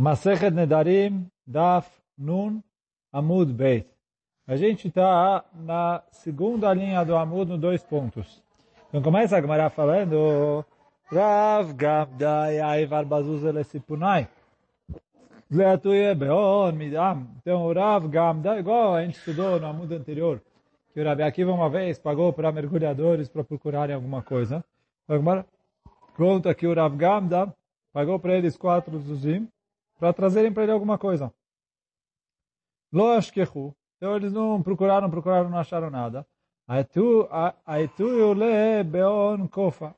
Masechet Nedarim, Daf Nun Amud Beit. A gente está na segunda linha do Amud, no dois pontos. Então começa a Gemara falando Rav Gabdai Aivar Bazuz Elesipunai. Beon Midam. Então o Rav Gabdai, igual a gente estudou no Amud anterior, que o Rabi Akiva uma vez pagou para mergulhadores para procurarem alguma coisa. Então, conta que o Rav Gamda pagou para eles quatro zuzim, para trazerem para ele alguma coisa. Lo. Então eles não procuraram, procuraram, não acharam nada.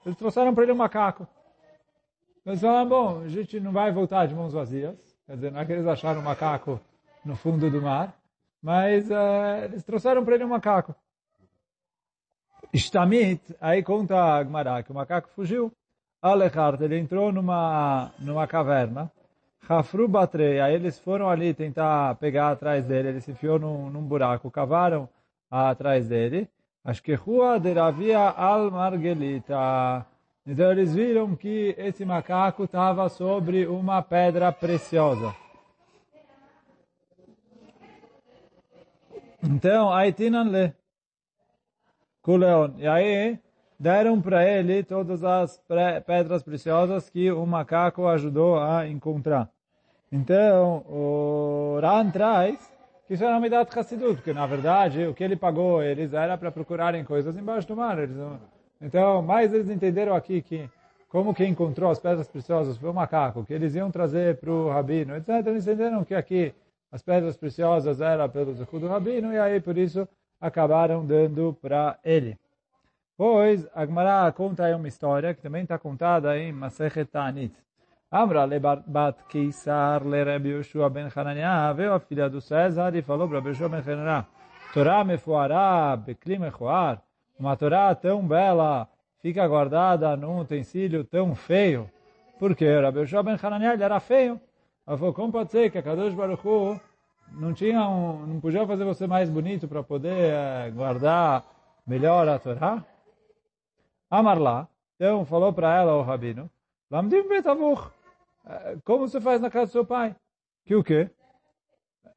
Eles trouxeram para ele um macaco. Eles falaram, bom, a gente não vai voltar de mãos vazias. Quer dizer, não é que eles acharam um macaco no fundo do mar, mas uh, eles trouxeram para ele um macaco. Ishtamit, aí conta a Gmará que o macaco fugiu. Alechart, ele entrou numa, numa caverna. Hafru Batre, aí eles foram ali tentar pegar atrás dele, ele se enfiou num, num buraco, cavaram atrás dele. Acho que Rua de Ravia al Margelita. Então eles viram que esse macaco estava sobre uma pedra preciosa. Então, aí tinham-lhe Kuleon. E aí deram para ele todas as pedras preciosas que o macaco ajudou a encontrar. Então, o Ran traz que isso era uma idade Hassidut, porque na verdade o que ele pagou eles era para procurarem coisas embaixo do mar. Eles, então, mais eles entenderam aqui que como que encontrou as pedras preciosas foi o macaco, que eles iam trazer para o rabino, etc. Eles entenderam que aqui as pedras preciosas eram pelo Zehu do rabino e aí por isso acabaram dando para ele. Pois, a Gemara conta aí uma história que também está contada em Masechet Ta'anit. Amra le bat Keisar le Rabbi Yoshua ben Hananiah, veio a filha do César e falou para Yoshua ben Hananiah, Torá mefuará bekli mechuar, uma Torá tão bela fica guardada num utensílio tão feio. Por quê? Rabbi Yoshua ben Hananiah ele era feio. Ela falou, como pode ser que a Kadosh Baruch Hu não tinha um, não podia fazer você mais bonito para poder uh, guardar melhor a Torá? Amarla, então falou para ela o rabino, Lamdim betavuch, como você faz na casa do seu pai? Que o quê?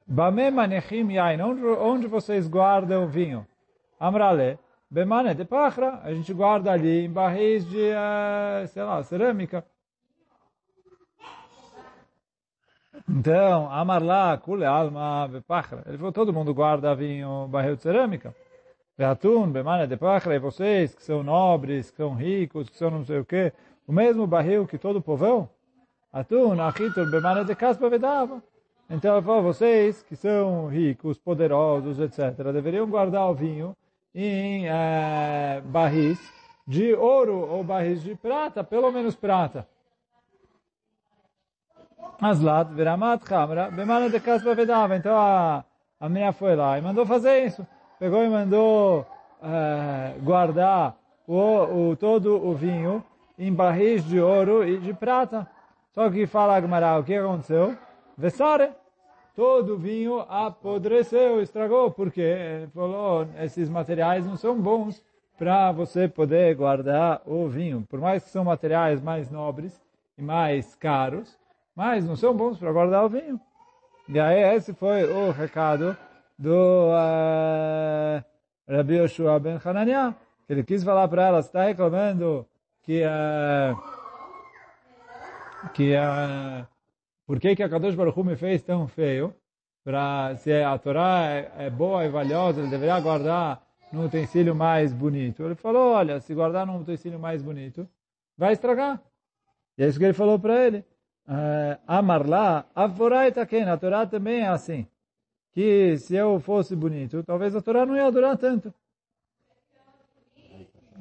Bame manechim yain, onde, vocês guardam vinho? Amrale, bemane de pachra, a gente guarda ali em barris de, uh, sei lá, cerâmica. Então, Amarla, Kule Alma, Bepachra. Ele falou, todo mundo guarda vinho, barril de cerâmica. Beatun, Bemane de Pachra, e vocês que são nobres, que são ricos, que são não sei o quê, o mesmo barril que todo o povão? Atun, Achitur, Bemane de Caspa Vedava. Então ele falou, vocês que são ricos, poderosos, etc., deveriam guardar o vinho em é, barris de ouro ou barris de prata, pelo menos prata. Aslat, Veramat Hamra, Bemana de Kaspa Vedava. Então a, a minha foi lá e mandou fazer isso. Pegou e mandou uh, guardar o, o, todo o vinho em barris de ouro e de prata. Só que fala Agmará, o que aconteceu? Vessare. Todo o vinho apodreceu, estragou, porque falou, esses materiais não são bons para você poder guardar o vinho. Por mais que são materiais mais nobres e mais caros, mas não são bons para guardar o vinho. E aí esse foi o recado do uh, Rabbi Yoshua ben Hananiah, que ele quis falar para ela, está reclamando que uh, que uh, por que que a Kadosh Baruch me fez tão feio? Para se a Torá é, é boa e valiosa, ele deveria guardar num utensílio mais bonito. Ele falou, olha, se guardar num utensílio mais bonito, vai estragar. E é isso que ele falou para ele. Uh, amar lá, a Torá também é assim. Que se eu fosse bonito, talvez a Torá não ia durar tanto.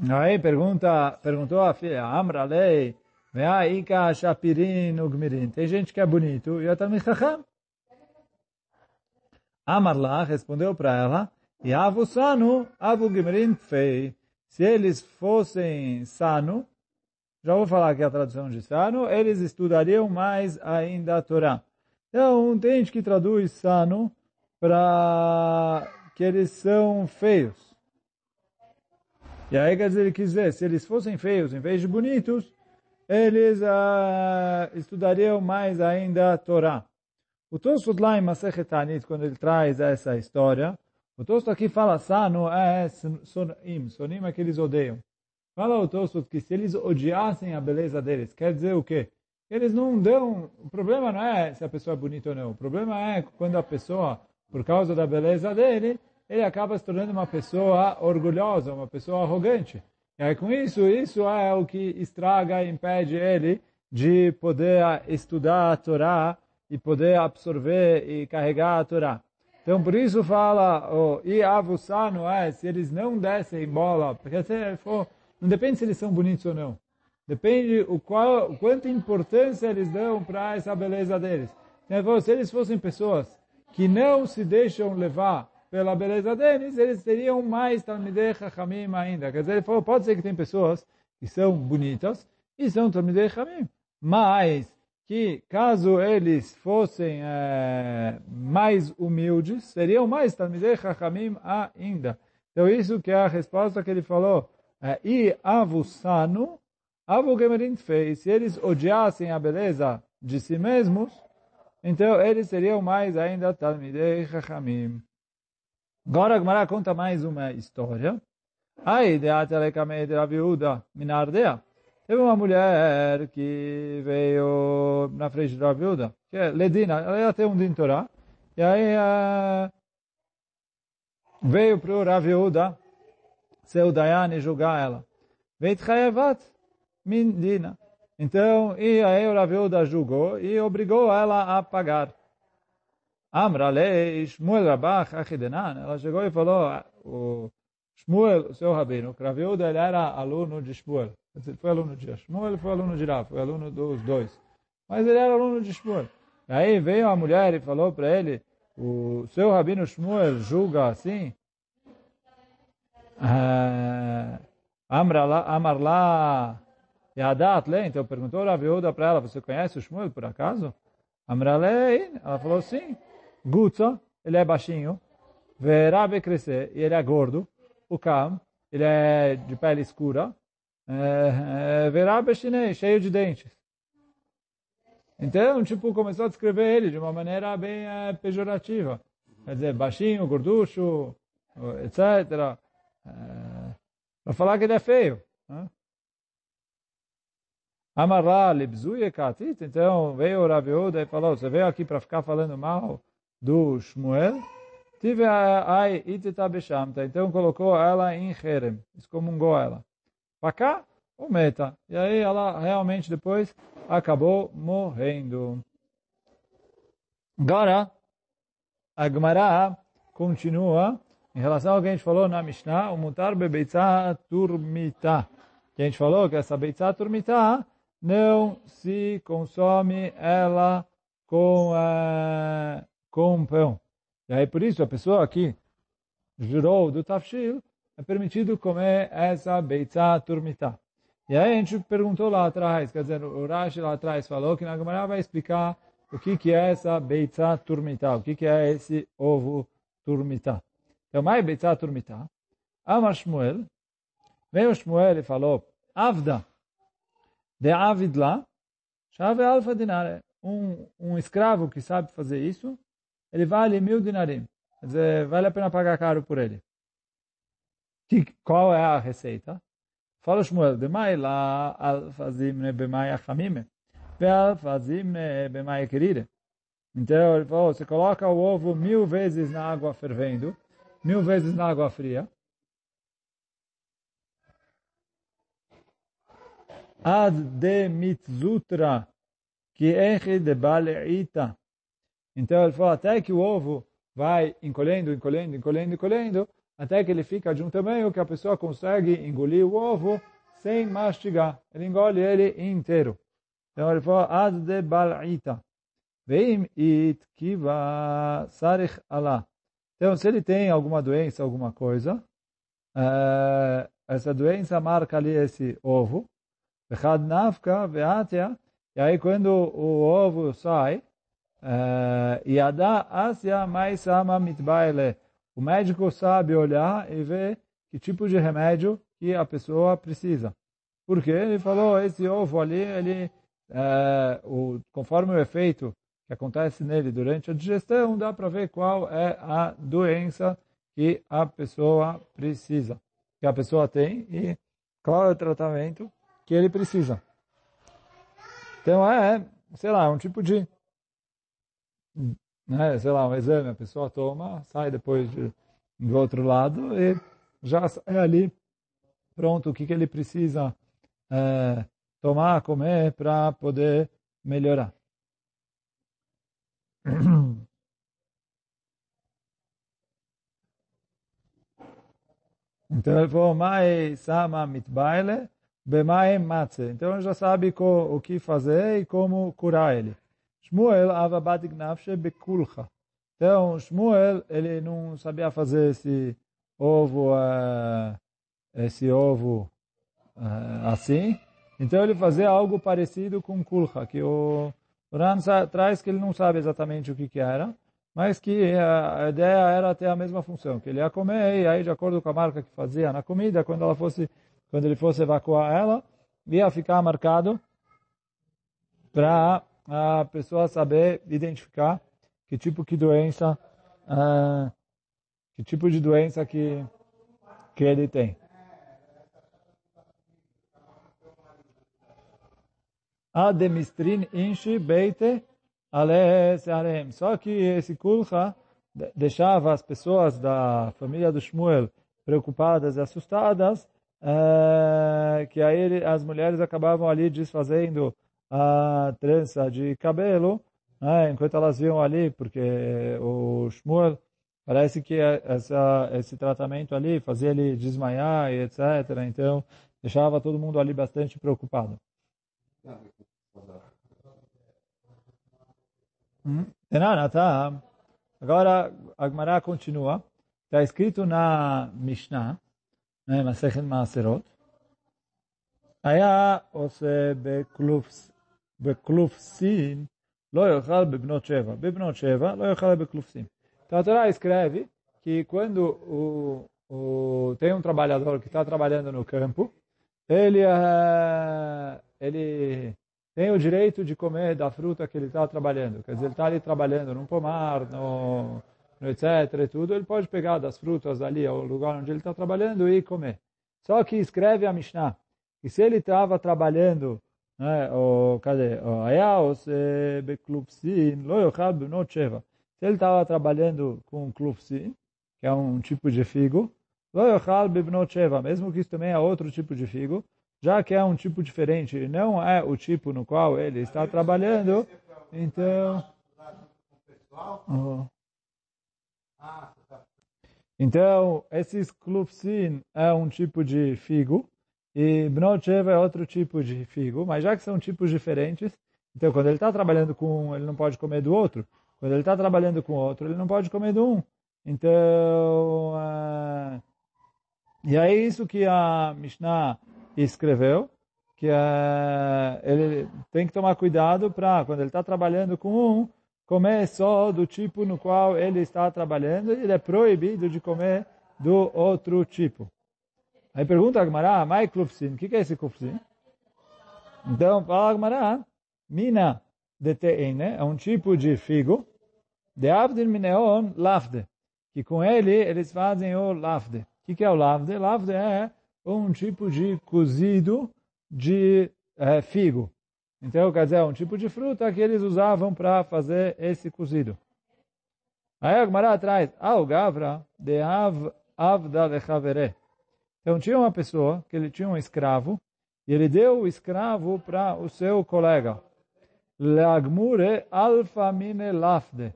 Aí pergunta, perguntou a filha, Amra lei, Ika shapirin ugmirin. Tem gente que é bonito e outra chacham. Amar lá respondeu para ela, Yavu sanu, avu gmirin fei. Se eles fossem sano, já vou falar aqui a tradução de Sano, eles estudariam mais ainda a Torá. Então, tem gente que traduz Sano para que eles são feios. E aí, quer dizer, ele quis dizer, se eles fossem feios em vez de bonitos, eles uh, estudariam mais ainda a Torá. O Tosfot lá em Masechet Tanit, quando ele traz essa história, o Tosfot aqui fala, Sano é sonim, sonim é que eles odeiam. Fala o Tosfot que se eles odiassem a beleza deles, quer dizer o quê? Eles não dão, o problema não é se a pessoa é bonita ou não, o problema é quando a pessoa, por causa da beleza dele, ele acaba se tornando uma pessoa orgulhosa, uma pessoa arrogante. E aí com isso, isso é o que estraga e impede ele de poder estudar a Torá e poder absorver e carregar a Torá. Então por isso fala, oh, e avussar é, se eles não dessem bola, porque se for, não depende se eles são bonitos ou não. Depende o qual, quanta importância eles dão para essa beleza deles. Se eles fossem pessoas que não se deixam levar pela beleza deles, eles teriam mais Talmidei Chachamim ainda. Quer dizer, ele falou, pode ser que tem pessoas que são bonitas e são Talmidei Chachamim, mas que caso eles fossem é, mais humildes, seriam mais Talmidei Chachamim ainda. Então isso que é a resposta que ele falou. É, e Avusanu, Avu Gemerin fez, se eles odiassem a beleza de si mesmos, então eles seriam mais ainda Talmidei Chachamim. Agora a Gemara conta mais uma história. Aí, de Atelekame de Raviuda, Minardea. Teve uma mulher que veio na frente de Raviuda, que é Ledina, ela tem um dintorá. E aí uh, veio para o Raviuda, seu Dayane, julgar ela. Veit Chayevat Mindina. Então, e aí o Raviuda julgou e obrigou ela a pagar. Amrale, Shmuel Rabach, Achidenan, ela chegou e falou, o Shmuel, o seu rabino, que Raviuda, ele era aluno de Shmuel. Ele foi aluno de Shmuel, foi aluno de Rav, foi aluno dos dois. Mas ele era aluno de Shmuel. Aí veio a mulher e falou para ele, o seu rabino Shmuel julga assim, Amarla Yadat Le, então perguntou Raviuda para ela, você conhece o Shmuel por acaso? Amrale, ela falou sim. Gutza, ele é baixinho. Verabe crescer, e ele é gordo. O Kam, ele é de pele escura. Verabe chinês, cheio de dentes. Então, tipo, começou a descrever ele de uma maneira bem é, pejorativa. Quer dizer, baixinho, gorducho, etc. É, para falar que ele é feio. Né? Então, veio o Rav e falou, você veio aqui para ficar falando mal do Shmuel, tive ai itita então colocou ela em Herem, excomungou ela. Pacá ou meta. E aí ela realmente depois acabou morrendo. Agora, a Gemara continua em relação ao que a gente falou na Mishnah, o mutar bebeitza turmita. Que a gente falou que essa beitza turmita não se consome ela com uh, com pão. E aí por isso a pessoa aqui jurou do tafshil, é permitido comer essa beitza turmita. E aí a gente perguntou lá atrás, quer dizer, o Rashi lá atrás falou que na Gemara vai explicar o que, que é essa beitza turmita, o que, que é esse ovo turmita. Então, mais beitza turmita. Amar Shmuel, veio Shmuel e falou, Avda, de Avidla, chave alfa dinare. Um, um escravo que sabe fazer isso, ele vale mil dinarim. Quer dizer, vale a pena pagar caro por ele. Que, qual é a receita? Fala Shmuel, demai lá alfazimne bemai achamime, ve alfazimne bemai querida. Então ele falou, você coloca o ovo mil vezes na água fervendo, mil vezes na água fria, ad de mitzutra que enche de baleita então ele falou até que o ovo vai encolhendo, encolhendo, encolhendo, encolhendo, até que ele fica de um tamanho que a pessoa consegue engolir o ovo sem mastigar. Ele engole ele inteiro. Então ele falou, ad de bal'ita. Veim it kiva sarich Allah. Então se ele tem alguma doença, alguma coisa, essa doença marca ali esse ovo. Vechad nafka veatia. E aí quando o ovo sai, Yada Asya Maisama Mitbaile. O médico sabe olhar e ver que tipo de remédio que a pessoa precisa. Porque ele falou, esse ovo ali, ele, é, o, conforme o efeito que acontece nele durante a digestão, dá para ver qual é a doença que a pessoa precisa, que a pessoa tem e qual é o tratamento que ele precisa. Então é, sei lá, um tipo de, né, sei lá, um exame, a pessoa toma, sai depois de, do outro lado e já é ali pronto o que, que ele precisa é, tomar, comer para poder melhorar. Então ele falou, Mai sama mitbaile, bemaim matze. Então já sabe o que fazer e como curar ele. Shmuel avabadik nafshe bekulcha. Então Shmuel, ele não sabia fazer esse ovo, uh, esse ovo uh, assim. Então ele fazia algo parecido com kulcha, que o Ran traz que ele não sabe exatamente o que, que era, mas que a, a ideia era ter a mesma função, que ele ia comer e aí de acordo com a marca que fazia na comida, quando ela fosse, quando ele fosse evacuar ela, ia ficar marcado para a pessoa saber identificar que tipo de doença, uh, que tipo de doença que que ele tem. Ademistrin inchi beite ale searem. Só que esse kulcha deixava as pessoas da família do Shmuel preocupadas e assustadas, é, que aí as mulheres acabavam ali desfazendo a trança de cabelo, né, enquanto elas iam ali, porque o Shmuel parece que essa, esse tratamento ali fazia ele desmaiar e etc. Então, deixava todo mundo ali bastante preocupado. Hum? Tá. Agora, a Gemara continua. Está escrito na Mishnah, né, Masechet Maaserot, היה עושה בכלופסין, לא יאכל בבנות שבע. בבנות שבע לא יאכל בכלופסין. Então a Torá escreve que quando o, o, tem um trabalhador que está trabalhando no campo, ele, ele tem o direito de comer da fruta que ele está trabalhando. Quer dizer, ele está ali trabalhando num pomar, no, no etc. tudo, ele pode pegar das frutas ali, ao lugar onde ele está trabalhando e comer. Só que escreve a Mishnah, que se ele estava trabalhando, né, o, cadê? Ayaos beklupsin, lo yochal b'not sheva. Se ele estava trabalhando com klupsin, que é um tipo de figo, lo yochal b'not sheva, mesmo que isso também é outro tipo de figo, já que é um tipo diferente, não é o tipo no qual ele está trabalhando, então... Oh. Então, esses klufsin é um tipo de figo, e bnot é outro tipo de figo, mas já que são tipos diferentes, então quando ele está trabalhando com um, ele não pode comer do outro. Quando ele está trabalhando com outro, ele não pode comer do um. Então, uh, e é isso que a Mishnah escreveu que uh, ele tem que tomar cuidado para, quando ele está trabalhando com um, comer só do tipo no qual ele está trabalhando ele é proibido de comer do outro tipo. Aí pergunta a Gmará, Mai Klufsin, o que, é esse Klufsin? Então, fala a Gmará, Mina de Teine, é um tipo de figo, de Avdin Mineon Lafde, que com ele eles fazem o Lafde. O que, que é o Lafde? Lafde é um tipo de cozido de é, figo. Então, quer dizer, é um tipo de fruta que eles usavam para fazer esse cozido. Aí a Gemara traz, ao Gavra de Av, Avda Lechavere. Então, tinha uma pessoa que ele tinha um escravo, e ele deu o escravo para o seu colega. Leagmure alfa mine lafde.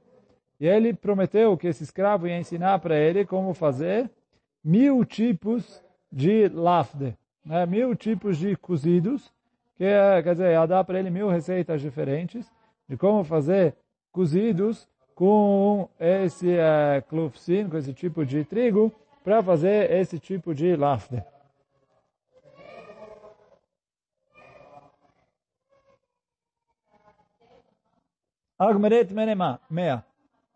E ele prometeu que esse escravo ia ensinar para ele como fazer mil tipos de lafde, né? mil tipos de cozidos, que é, quer dizer, ia dar para ele mil receitas diferentes de como fazer cozidos com esse é, com esse tipo de trigo, para fazer esse tipo de lafde. Agmeret menema, meia.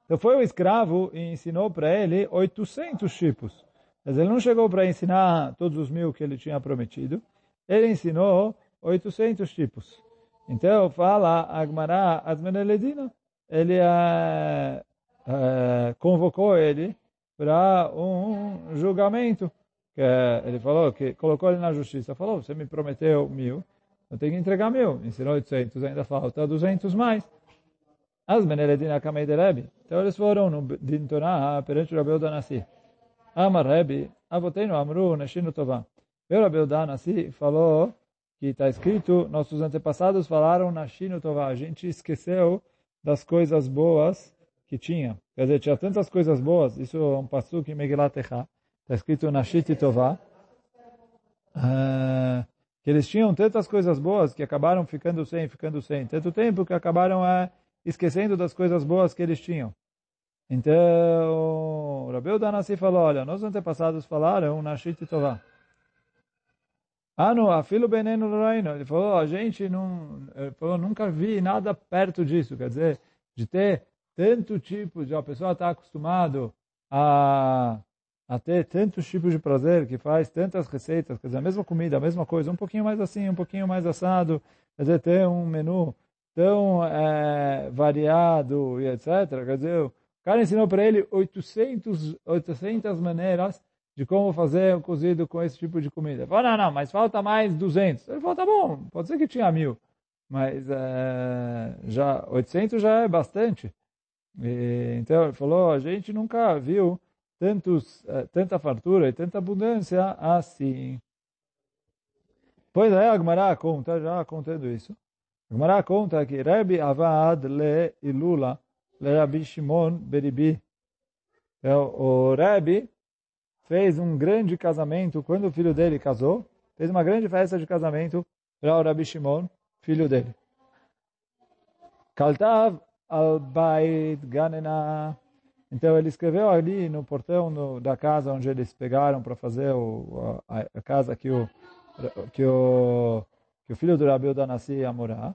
Então foi o escravo e ensinou para ele 800 tipos. Mas ele não chegou para ensinar todos os mil que ele tinha prometido. ele ensinou 800 tipos. Então, fala Agmará Azmeneledina, ele é, é, convocou ele para um julgamento. Que é, ele falou que colocou ele na justiça, falou, você me prometeu mil, eu tenho que entregar mil. Ensinou 800, ainda falta 200 mais. As Meneledina Kamei de. Então eles foram no Dintorá perante o Rabeu Danassi. Amar Rebbe, Avotenu Amru Neshinu Tová. O Rabeu Danassi falou que está escrito, nossos antepassados falaram Nashinu Tová. A gente esqueceu das coisas boas que tinha. Quer dizer, tinha tantas coisas boas. Isso é um passo em Megilat. Está escrito Nashit Tová. Uh, que eles tinham tantas coisas boas que acabaram ficando sem, ficando sem. Tanto tempo que acabaram uh, esquecendo das coisas boas que eles tinham. Então, Rabeu Danassi falou, olha, nossos antepassados falaram Nashit Tová. Ah, não, afilo beneno loraino. Ele falou, a gente não, ele falou, nunca vi nada perto disso. Quer dizer, de ter tanto tipo de, a pessoa está acostumado a, a ter tantos tipos de prazer, que faz tantas receitas, quer dizer, a mesma comida, a mesma coisa, um pouquinho mais assim, um pouquinho mais assado, quer dizer, ter um menu tão é, variado e etc. Quer dizer, o cara ensinou para ele 800, 800 maneiras de como fazer um cozido com esse tipo de comida. Falou, não, não, mas falta mais 200. Ele falou, tá bom, pode ser que tinha mil, mas é, já 800 já é bastante. E, então ele falou, a gente nunca viu tantos, é, tanta fartura e tanta abundância assim. Pois é, a Gemara conta, já contando isso, a Gemara conta que Rebbe Avad le Ilula le Rabbi Shimon Beribi. Então, o Rebbe fez um grande casamento quando o filho dele casou, fez uma grande festa de casamento para o Rabbi Shimon, filho dele. Kaltav al-Bait Ganena. Então ele escreveu ali no portão do, da casa onde eles pegaram para fazer o, a, a, casa que o, que o, que o filho do Rabi Danassi ia morar.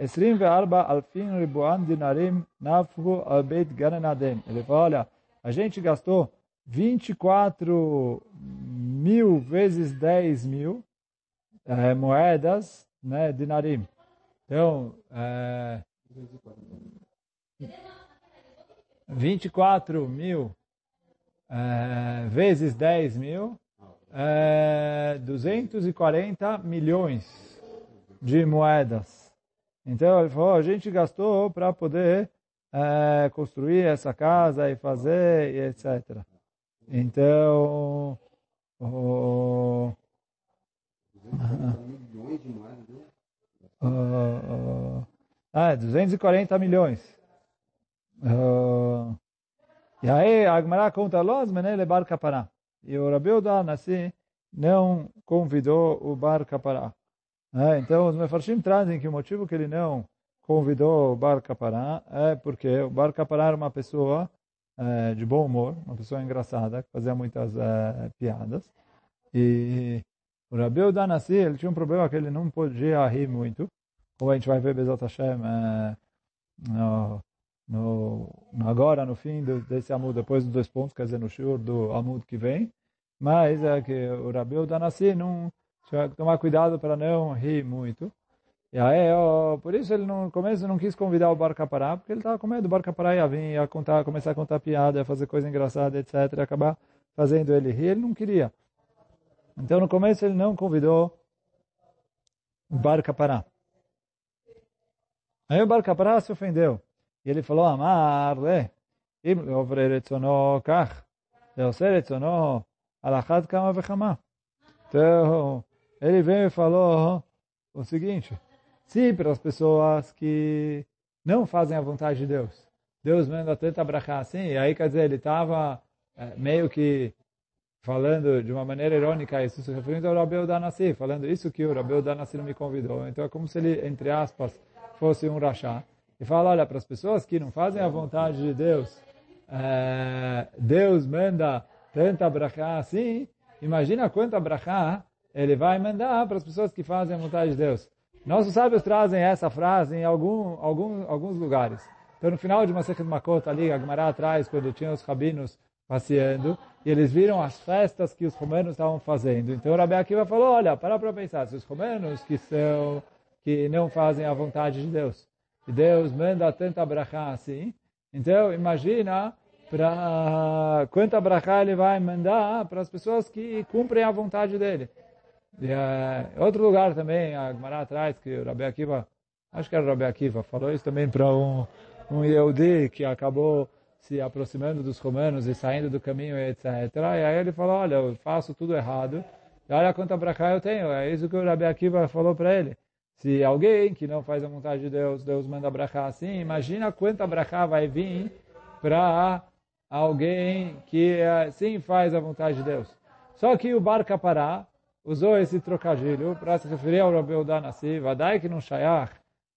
Esrim ve'arba alfin ribuan dinarim nafru al-Beit Ganenadem. Ele falou, olha, a gente gastou 24 mil vezes 10 mil é, moedas, né, dinarim. Então, é, 24 mil é, vezes 10 mil, é, 240 milhões de moedas. Então, ele falou, a gente gastou para poder é, construir essa casa e fazer, e etc. Então, o... Uh, ah, 240 milhões. E aí, a Agmará conta, Los menele bar kapará. E o Rabi Nassi não convidou o bar kapará. É, então, os mefarshim trazem que o motivo que ele não convidou o bar kapará é porque o bar kapará era uma pessoa é, de bom humor, uma pessoa engraçada, que fazia muitas é, piadas. E o Rabi Udanassi, ele tinha um problema que ele não podia rir muito, como a gente vai ver Bezat Hashem é, no, no, agora, no fim do, desse Amud, depois dos dois pontos, quer dizer, no shur do Amud que vem. Mas é que o Rabi Udanassi não tinha que tomar cuidado para não rir muito. E aí, ó, por isso ele no começo não quis convidar o Bar Capará, porque ele estava com medo do Bar Capará ia vir, ia contar, começar a contar piada, ia fazer coisa engraçada, etc. E acabar fazendo ele rir. Ele não queria. Então no começo ele não convidou o Bar Capará. Aí o Bar Capará se ofendeu. E ele falou, Amar, le, im leovre retzono kach, leose alachat kama vechama. Então, ele veio e falou o seguinte, Sim, para as pessoas que não fazem a vontade de Deus. Deus manda tanta brachá assim, e aí quer dizer, ele estava é, meio que falando de uma maneira irônica isso, se referindo ao Rabeu Danassi, falando isso que o Rabeu Danassi não me convidou. Então é como se ele, entre aspas, fosse um rachá. E fala, olha, para as pessoas que não fazem a vontade de Deus, é, Deus manda tanta brachá assim, imagina quanta brachá ele vai mandar para as pessoas que fazem a vontade de Deus. Nossos sábios trazem essa frase em algum, algum, alguns lugares. Então, no final de Masechet Makot, ali, a Gemara atrás, quando tinha os rabinos passeando, e eles viram as festas que os romanos estavam fazendo. Então Rabi Akiva falou, olha, para para pensar, se os romanos que são que não fazem a vontade de Deus, e Deus manda tanta brachá assim, então imagina para quanta brachá ele vai mandar para as pessoas que cumprem a vontade dele. E, uh, outro lugar também, a Gemara atrás, que o Rabi Akiva, acho que era o Rabi Akiva, falou isso também para um, um Yehudi que acabou se aproximando dos romanos e saindo do caminho, etc. E aí ele falou, olha, eu faço tudo errado, e olha quanta brachá eu tenho. É isso que o Rabi Akiva falou para ele. Se alguém que não faz a vontade de Deus, Deus manda brachá assim, imagina quanta brachá vai vir para alguém que sim faz a vontade de Deus. Só que o Bar Kapará usou esse trocadilho. Para se referir ao Rabeu Danassi, Vadai que não shayach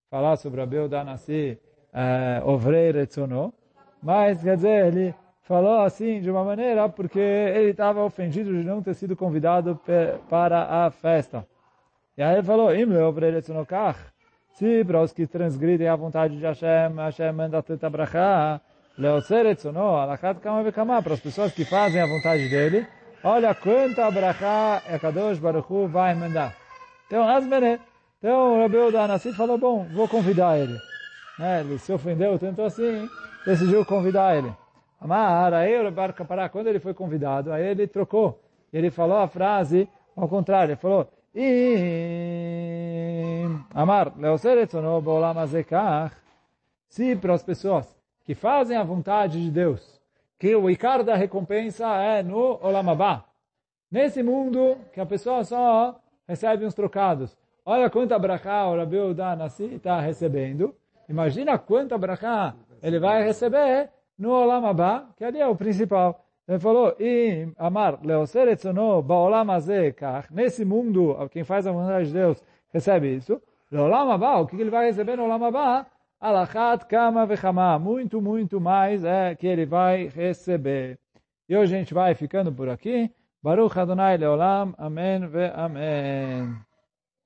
falar sobre Rabeu Danassi, uh, Ovrei Retzono, mas, quer dizer, ele falou assim de uma maneira porque ele estava ofendido de não ter sido convidado para a festa. E aí ele falou, se para os que transgridem a vontade de Hashem, Hashem manda tanta brachá, leoseretzono, alachat kama vekama, para as pessoas que fazem a vontade dele, olha quanta brachá a Kadosh Baruch Hu vai mandar. Então, Asmene, então o Rabeu da Anassi falou, bom, vou convidar ele. Né, ele se ofendeu tanto assim, decidiu convidar ele. Amar, aí o Bar Kapará, quando ele foi convidado, aí ele trocou. Ele falou a frase ao contrário, ele falou, Amar, se para as pessoas que fazem a vontade de Deus, que o Icar da recompensa é no Olamabá. Nesse mundo, que a pessoa só recebe uns trocados. Olha quanta brachá o Rabi Udanassi está recebendo. Imagina quanta brachá ele vai receber no Olam Abba, que ali é o principal. Ele falou, e amar leoseretzono baolam kach, nesse mundo, quem faz a vontade de Deus recebe isso. Leolam Abba, o que ele vai receber no Olam Abba? Alachat kama vechama, muito, muito mais é que ele vai receber. E hoje a gente vai ficando por aqui. Baruch Adonai Leolam, Amém ve Amém.